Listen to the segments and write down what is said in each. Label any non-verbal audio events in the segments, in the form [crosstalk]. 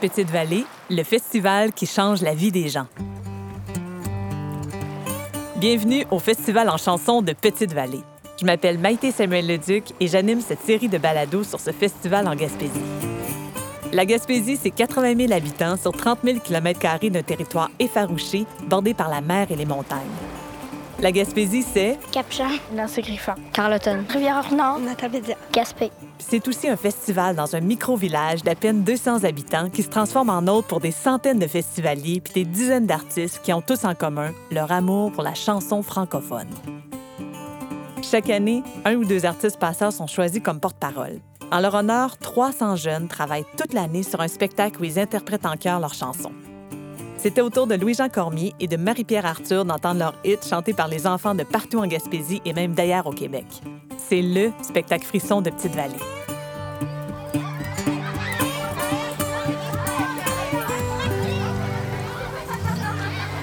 Petite Vallée, le festival qui change la vie des gens. Bienvenue au Festival en chanson de Petite Vallée. Je m'appelle Maïté Samuel-Leduc et j'anime cette série de balados sur ce festival en Gaspésie. La Gaspésie, c'est 80 000 habitants sur 30 000 km d'un territoire effarouché, bordé par la mer et les montagnes. La Gaspésie, c'est Capchan, Nancy Griffon, Carleton, Rivière-Nord, Gaspé. c'est aussi un festival dans un micro-village d'à peine 200 habitants qui se transforme en hôte pour des centaines de festivaliers puis des dizaines d'artistes qui ont tous en commun leur amour pour la chanson francophone. Chaque année, un ou deux artistes passeurs sont choisis comme porte-parole. En leur honneur, 300 jeunes travaillent toute l'année sur un spectacle où ils interprètent en chœur leurs chansons. C'était au tour de Louis-Jean Cormier et de Marie-Pierre Arthur d'entendre leur hit chantés par les enfants de partout en Gaspésie et même d'ailleurs au Québec. C'est LE spectacle frisson de Petite-Vallée.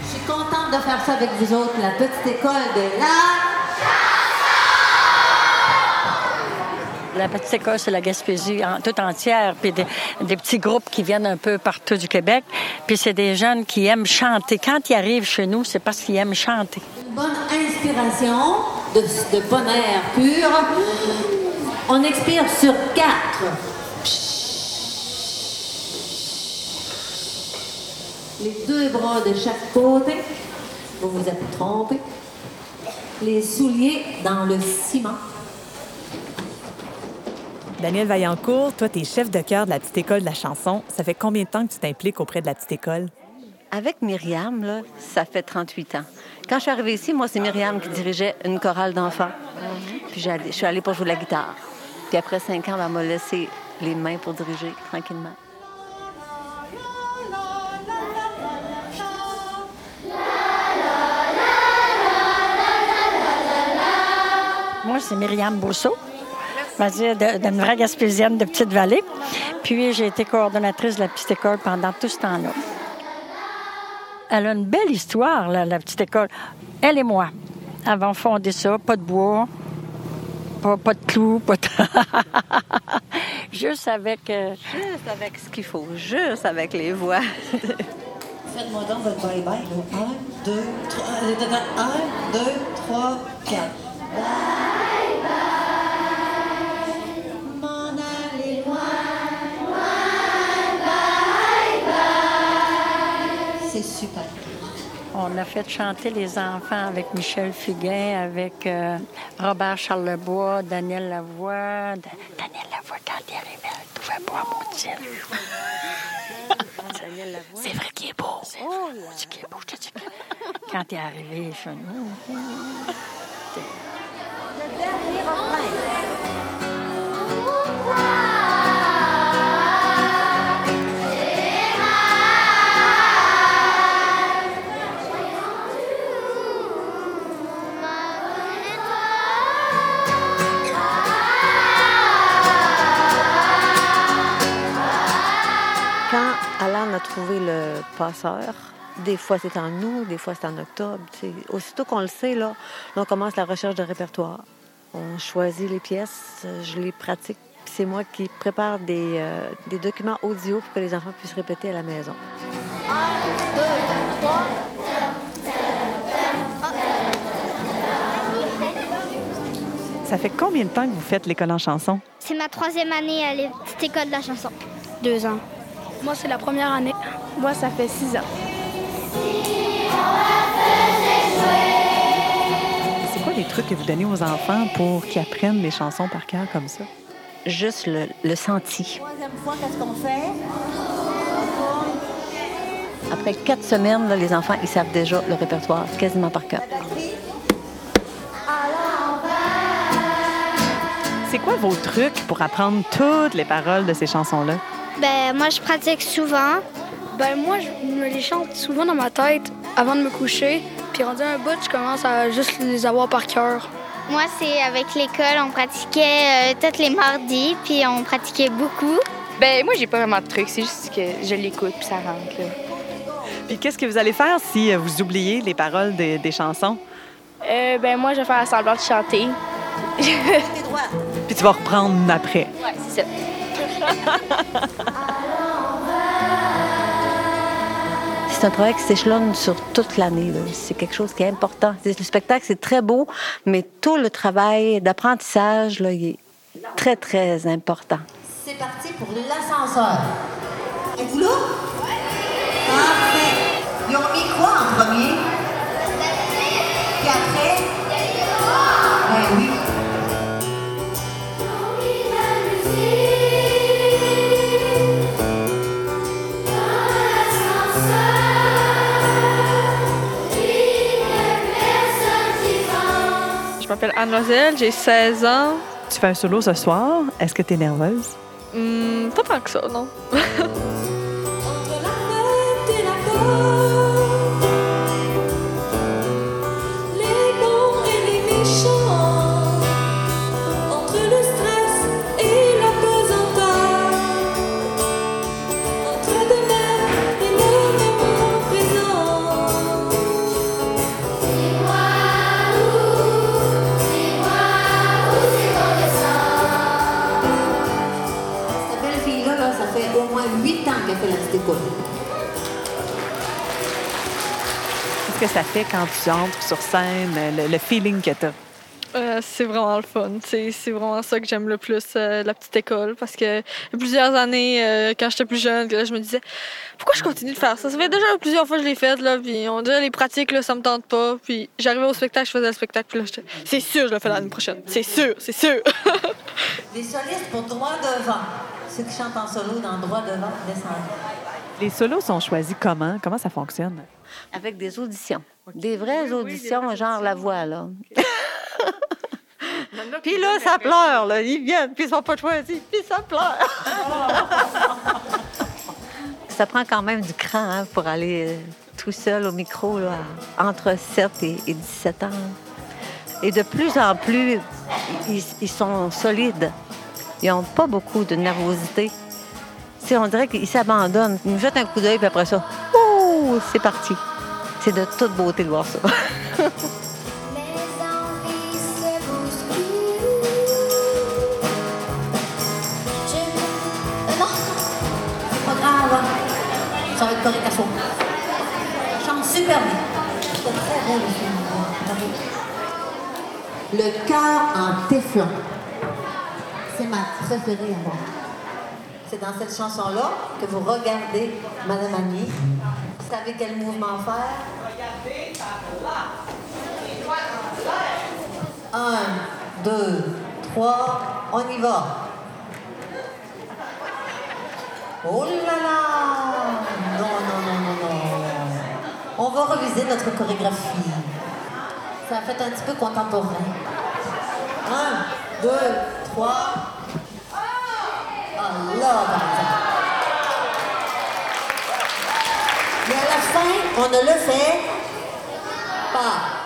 Je suis contente de faire ça avec vous autres, la petite école de la... La petite école, c'est la Gaspésie en, toute entière, puis des, des petits groupes qui viennent un peu partout du Québec. Puis c'est des jeunes qui aiment chanter. Quand ils arrivent chez nous, c'est parce qu'ils aiment chanter. Une bonne inspiration de, de bon air pur. On expire sur quatre. Les deux bras de chaque côté. Vous vous êtes trompé. Les souliers dans le ciment. Daniel Vaillancourt, toi, tu es chef de chœur de la petite école de la chanson. Ça fait combien de temps que tu t'impliques auprès de la petite école? Avec Myriam, là, ça fait 38 ans. Quand je suis arrivée ici, moi, c'est Myriam qui dirigeait une chorale d'enfants. Puis je suis allée pour jouer de la guitare. Puis après cinq ans, ben, elle m'a laissé les mains pour diriger tranquillement. Moi, c'est Myriam Bousseau, d'une vraie Gaspésienne de Petite-Vallée. Puis j'ai été coordonnatrice de la petite école pendant tout ce temps-là. Elle a une belle histoire, la petite école. Elle et moi avons fondé ça, pas de bois, pas, de clous, pas de... [laughs] juste avec... Euh, juste avec ce qu'il faut, juste avec les voix. [laughs] Faites-moi donc votre bye-bye. 1, 2, 3... 1, 2, 3, 4. On a fait chanter les enfants avec Michel Fugain, avec euh, Robert Charlebois, Daniel Lavoie. Da- Daniel Lavoie, quand il arrivait, elle pouvait pas mon Daniel Lavoie. C'est vrai qu'il est beau. C'est vrai qu'il est beau, je te dis. Quand il est arrivé chez nous. Quand des fois c'est en août, des fois c'est en octobre. Aussitôt qu'on le sait, là, on commence la recherche de répertoire. On choisit les pièces, je les pratique. puis C'est moi qui prépare des, euh, des documents audio pour que les enfants puissent répéter à la maison. Ça fait combien de temps que vous faites l'école en chanson? C'est ma troisième année à la petite école de la chanson. Deux ans. Moi, c'est la première année. Moi, ça fait six ans. C'est quoi les trucs que vous donnez aux enfants pour qu'ils apprennent les chansons par cœur comme ça? Juste le, le senti. Troisième fois, qu'est-ce qu'on fait? Après quatre semaines, là, les enfants, ils savent déjà le répertoire quasiment par cœur. C'est quoi vos trucs pour apprendre toutes les paroles de ces chansons-là? Ben, moi, je pratique souvent. Ben moi, je me les chante souvent dans ma tête avant de me coucher. Puis rendu un bout, je commence à juste les avoir par cœur. Moi, c'est avec l'école, on pratiquait euh, tous les mardis, puis on pratiquait beaucoup. Ben moi j'ai pas vraiment de trucs, c'est juste que je l'écoute puis ça rentre là. Puis qu'est-ce que vous allez faire si euh, vous oubliez les paroles des, des chansons? Euh, ben moi, je vais faire semblant de chanter. Puis tu vas reprendre après. Ouais, c'est ça. [laughs] c'est un travail qui s'échelonne sur toute l'année. C'est quelque chose qui est important. Le spectacle, c'est très beau, mais tout le travail d'apprentissage, là, il est très, très important. C'est parti pour l'ascenseur. Êtes-vous là? Parfait. Ils ont mis quoi en premier? Puis après? Je m'appelle Anne-Noiselle, j'ai 16 ans. Tu fais un solo ce soir? Est-ce que tu es nerveuse? Hmm, pas tant que ça, non. Que ça fait quand tu entres sur scène, le, le feeling que tu as? Euh, c'est vraiment le fun. C'est c'est vraiment ça que j'aime le plus, euh, la petite école. Parce que plusieurs années, euh, quand j'étais plus jeune, là, je me disais pourquoi je continue de faire ça? Ça fait déjà plusieurs fois que je l'ai fait, là, puis on dirait les pratiques, là, ça me tente pas. Puis j'arrivais au spectacle, je faisais le spectacle, puis là, j'étais c'est sûr, je le fais l'année prochaine. C'est sûr, c'est sûr. [laughs] Les solistes pour droit devant. Ceux qui chantent en solo dans droit devant, descendent. Les solos sont choisis comment? Comment ça fonctionne? Avec des auditions. Des vraies auditions, genre la voix, là. [laughs] Puis là, ça pleure, là. Ils viennent, puis ils sont pas choisis, puis ça pleure. [laughs] ça prend quand même du cran hein, pour aller euh, tout seul au micro, là, entre 7 et, et 17 ans. Et de plus en plus, ils, ils sont solides. Ils n'ont pas beaucoup de nervosité. Tu sais, on dirait qu'ils s'abandonnent. Ils nous jettent un coup d'œil, puis après ça, oh, c'est parti. C'est de toute beauté de voir ça. Ça va être correct à fond. Chante super bien. Le. Le cœur en téflon. C'est ma préférée à moi. C'est dans cette chanson-là que vous regardez Madame Annie. Vous savez quel mouvement faire? Un, deux, trois, on y va. Oh là là Non, non, non, non, non. On va reviser notre chorégraphie. Ça fait un petit peu contemporain. Un, deux, trois. Ah là, par exemple. Mais à la fin, on ne le fait pas.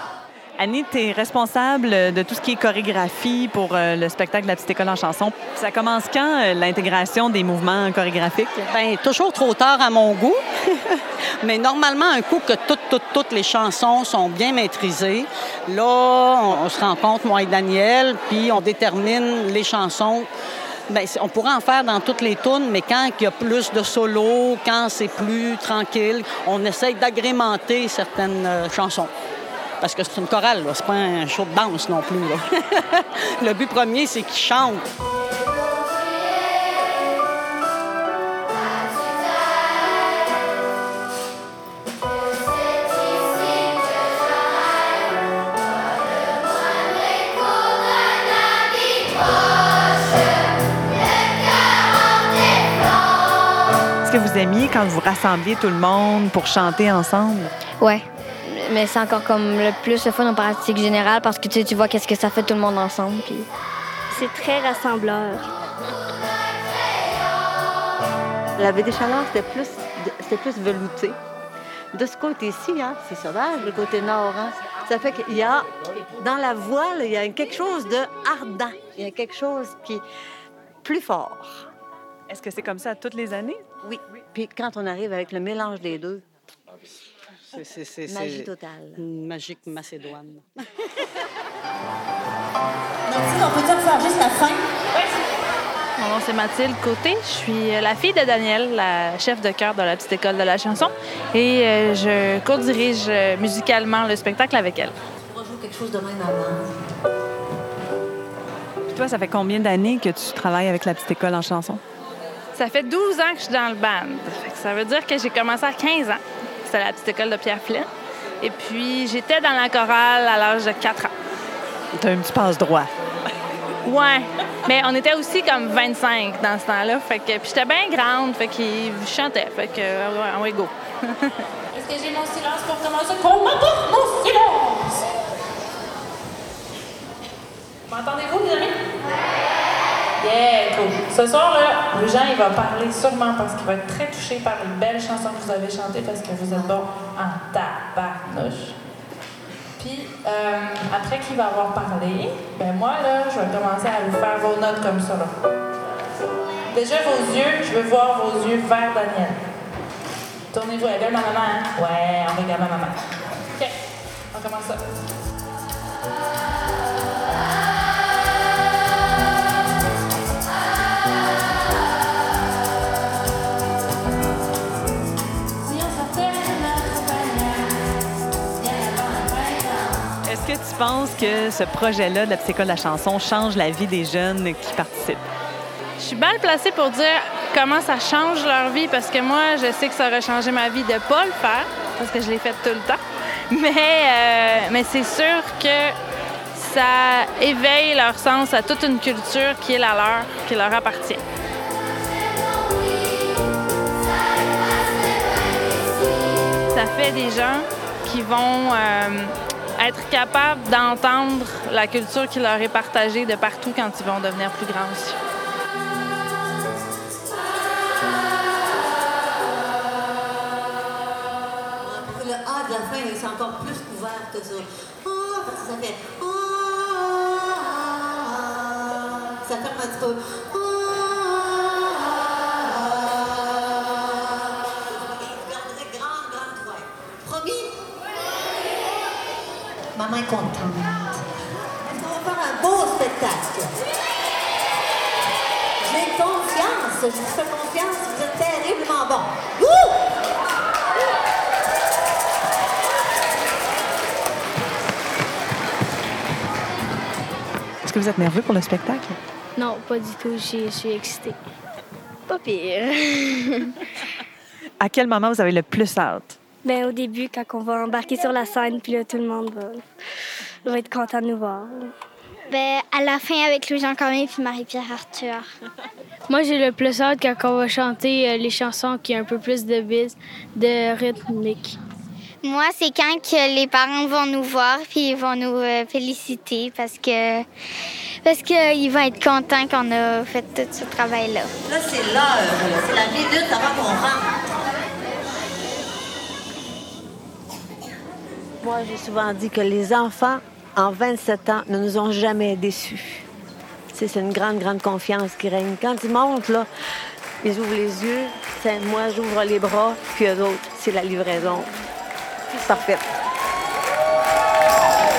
Annie, tu es responsable de tout ce qui est chorégraphie pour euh, le spectacle de la petite école en chanson. Ça commence quand, euh, l'intégration des mouvements chorégraphiques? Bien, toujours trop tard à mon goût. [laughs] Mais normalement, un coup que toutes, toutes, toutes les chansons sont bien maîtrisées, là, on, on se rencontre, moi et Daniel, puis on détermine les chansons. Bien, on pourrait en faire dans toutes les tunes, mais quand il y a plus de solos, quand c'est plus tranquille, on essaye d'agrémenter certaines euh, chansons. Parce que c'est une chorale, c'est pas un show de danse non plus. [laughs] Le but premier, c'est qu'ils chantent. Vous aimiez quand vous rassembliez tout le monde pour chanter ensemble? Ouais. Mais c'est encore comme le plus le fun en pratique générale parce que tu, sais, tu vois qu'est-ce que ça fait tout le monde ensemble. Puis... C'est très rassembleur. La baie des Chaleurs, c'était plus, c'était plus velouté. De ce côté-ci, hein, c'est sauvage, le côté nord. Hein. Ça fait qu'il y a, dans la voix, là, il y a quelque chose de ardent. Il y a quelque chose qui est plus fort. Est-ce que c'est comme ça toutes les années? Oui. Puis quand on arrive avec le mélange des deux, C'est- magie totale. une magique macédoine. [laughs] Mathilde, on peut-tu refaire juste la fin? Mon nom c'est Mathilde Côté. Je suis la fille de Daniel, la chef de chœur de la petite école de la chanson, et euh, je co-dirige euh, musicalement le spectacle avec elle. On va jouer quelque chose de même avant. Puis toi, ça fait combien d'années que tu travailles avec la petite école en chanson? Ça fait 12 ans que je suis dans le band. Ça veut dire que j'ai commencé à 15 ans. C'était la petite école de Pierre Flynn. Et puis j'étais dans la chorale à l'âge de 4 ans. T'as un petit passe-droit. Ouais. Mais on était aussi comme 25 dans ce temps-là. Fait que, puis j'étais bien grande. Fait qu'ils chantaient. Fait que, ouais, ouais, go. [laughs] Est-ce que j'ai mon silence pour commencer? Qu'on m'apporte mon silence! M'entendez-vous, mes amis? Ce soir, là, Jean, il va parler sûrement parce qu'il va être très touché par les belles chansons que vous avez chantées parce que vous êtes bon en tabarnouche. Puis, euh, après qu'il va avoir parlé, ben moi, là, je vais commencer à vous faire vos notes comme ça, là. Déjà, vos yeux, je veux voir vos yeux vers Daniel. Tournez-vous, regarde ma maman, hein? Ouais, on regarde ma maman. OK, on commence ça. Penses que ce projet-là de la école de la chanson change la vie des jeunes qui participent? Je suis bien placée pour dire comment ça change leur vie parce que moi, je sais que ça aurait changé ma vie de ne pas le faire parce que je l'ai fait tout le temps. [laughs] Mais, euh, mais c'est sûr que ça éveille leur sens à toute une culture qui est la leur, qui leur appartient. Ça fait des gens qui vont euh, être capables d'entendre la culture qui leur est partagée de partout quand ils vont devenir plus grands aussi. Le A de la fin, c'est encore plus couvert que ça. Ah, ça fait. Ah, ça ferme un petit peu. Ah, est contente. Est-ce qu'on va faire un beau spectacle? J'ai confiance. Je vous fais confiance. Vous êtes terriblement bon. Wouh! Est-ce que vous êtes nerveux pour le spectacle? Non, pas du tout. Je je suis excitée. Pas pire. [laughs] À quel moment vous avez le plus hâte? ben, au début, quand on va embarquer sur la scène, puis là, tout le monde va, va être content de nous voir. Ben, à la fin avec Louis-Jean Cormier puis Marie-Pierre Arthur. Moi, j'ai le plus hâte quand on va chanter euh, les chansons qui ont un peu plus de bis, de rythmique. Moi, c'est quand que les parents vont nous voir puis ils vont nous euh, féliciter parce que parce qu'ils vont être contents qu'on a fait tout ce travail-là. Là, c'est l'heure. là. C'est la minute avant qu'on rentre. Moi, j'ai souvent dit que les enfants, en 27 ans, ne nous ont jamais déçus. C'est une grande, grande confiance qui règne. Quand ils montent, là, ils ouvrent les yeux, moi, j'ouvre les bras, puis eux autres, c'est la livraison. Parfait.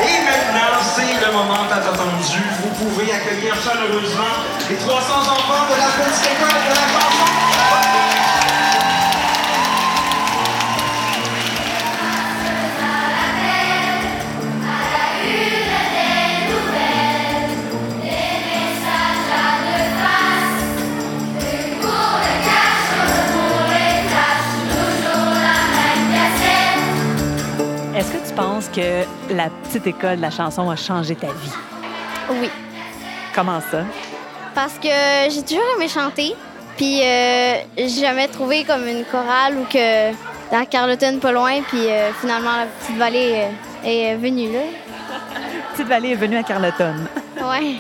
Et maintenant, c'est le moment tant attendu. Vous pouvez accueillir chaleureusement les 300 enfants de la petite école de la chanson. Tu penses que la petite école de la chanson a changé ta vie? Oui. Comment ça? Parce que j'ai toujours aimé chanter. Puis euh, j'ai jamais trouvé comme une chorale ou que dans Carleton pas loin. Puis euh, finalement, la petite vallée euh, est venue là. Petite Vallée est venue à Carleton. [laughs] Ouais.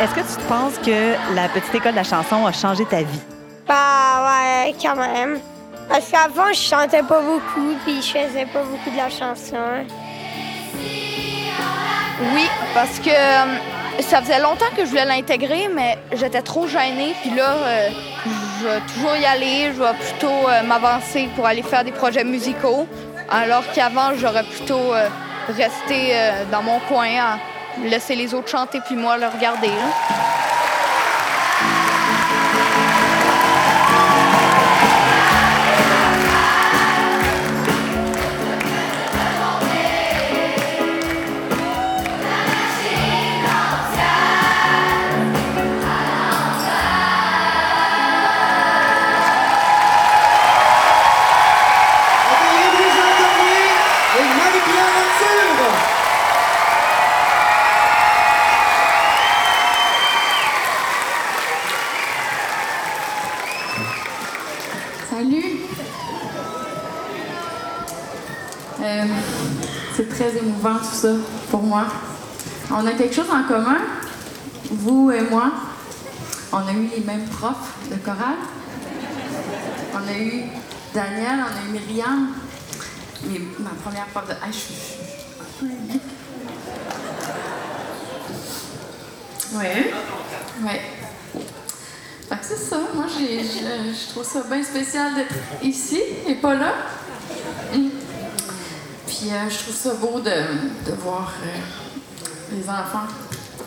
Est-ce que tu penses que la petite école de la chanson a changé ta vie? Bah ouais, quand même. Parce qu'avant, je chantais pas beaucoup, puis je faisais pas beaucoup de la chanson. Oui, parce que euh, ça faisait longtemps que je voulais l'intégrer, mais j'étais trop gênée. Puis là, euh, je vais toujours y aller. Je vais plutôt euh, m'avancer pour aller faire des projets musicaux. Alors qu'avant, j'aurais plutôt resté dans mon coin à laisser les autres chanter puis moi le regarder. Tout ça pour moi. On a quelque chose en commun, vous et moi. On a eu les mêmes profs de chorale. On a eu Daniel, on a eu Myriam. Mais ma première prof de. Ah, je suis. Ouais. Ouais. Fait que c'est ça. Moi, je trouve ça bien spécial d'être ici et pas là. Euh, je trouve ça beau de, voir euh, les enfants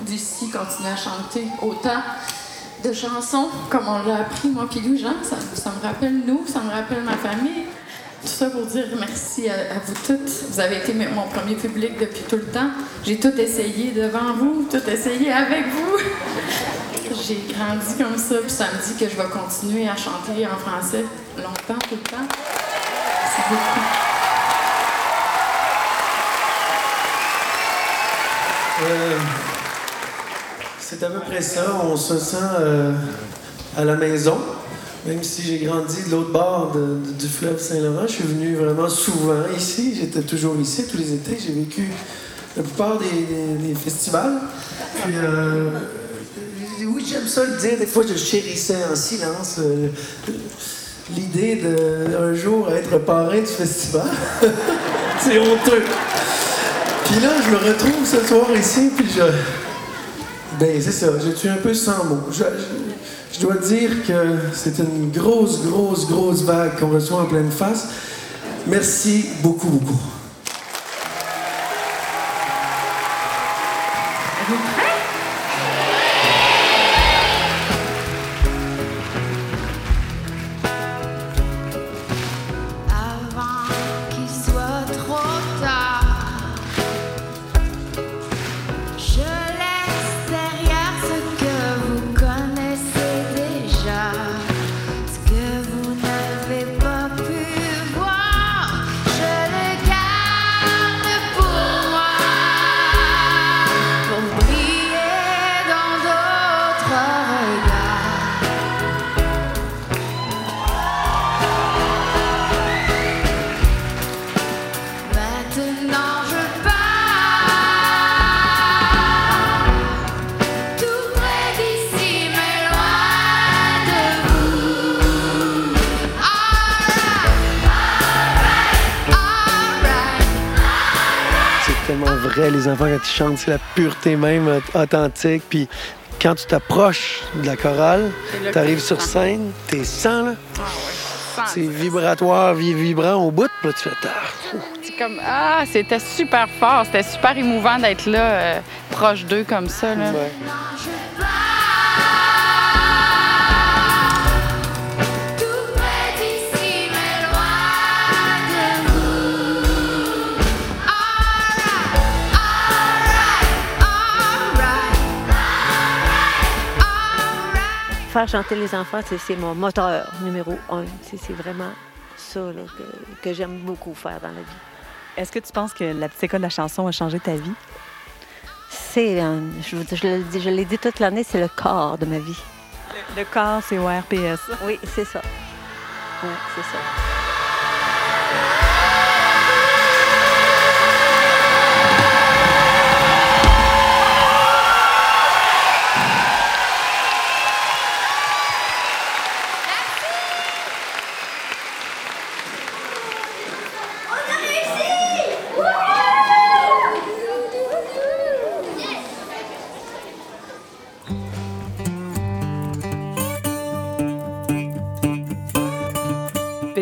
d'ici continuer à chanter autant de chansons comme on l'a appris, moi puis Lou Jean. Ça, me rappelle nous, ça me rappelle ma famille. Tout ça pour dire merci à, à vous toutes. Vous avez été mon premier public depuis tout le temps. J'ai tout essayé devant vous, tout essayé avec vous. [laughs] J'ai grandi comme ça, puis ça me dit que je vais continuer à chanter en français longtemps, tout le temps. C'est beaucoup. Euh, c'est à peu près ça. On se sent euh, à la maison. Même si j'ai grandi de l'autre bord du fleuve Saint-Laurent, je suis venu vraiment souvent ici. J'étais toujours ici tous les étés. J'ai vécu la plupart des, des- festivals. Puis, euh, oui, j'aime ça le dire. Des fois, je chérissais en silence euh, l'idée d'un jour être parrain du festival. [laughs] C'est honteux. Puis là, je me retrouve ce soir ici, puis je. Ben, c'est ça, je suis un peu sans mots. Je, je- je dois dire que c'est une grosse, grosse, grosse vague qu'on reçoit en pleine face. Merci beaucoup, beaucoup. Vrai, les enfants, quand ils chantent, c'est la pureté même, authentique. Puis quand tu t'approches de la chorale, tu arrives sur scène, t'es sans, là. Sans. C'est vibratoire, vi- vibrant au bout, puis là, tu fais tard. C'est comme ah, c'était super fort, c'était super émouvant d'être là, euh, proche d'eux comme ça. Là. Faire chanter les enfants, c'est- mon moteur numéro un. C'est vraiment ça là, que, que j'aime beaucoup faire dans la vie. Est-ce que tu penses que la petite école de la chanson a changé ta vie? C'est, euh, je, je le l'ai dit toute l'année, c'est le corps de ma vie. Le, corps, c'est ORPS. Oui, c'est ça. Oui, c'est ça.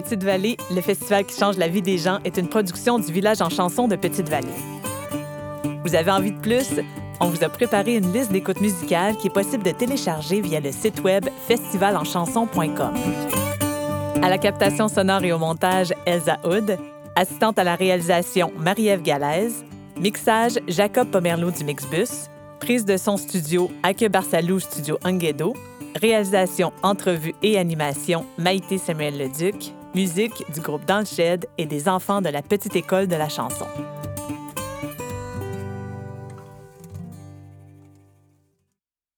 Petite-Vallée, le festival qui change la vie des gens, est une production du village en chanson de Petite-Vallée. Vous avez envie de plus? on vous a préparé une liste d'écoutes musicales qui est possible de télécharger via le site web festivalanchanson.com. À la captation sonore et au montage, Elsa Hood. Assistante à la réalisation, Marie-Ève Galaise. Mixage, Jacob Pomerleau du Mixbus. Prise de son studio, Ake Barsalou Studio Anguedo. Réalisation, entrevue et animation, Maïté Samuel Leduc. Musique du groupe Dans et des enfants de la Petite École de la chanson.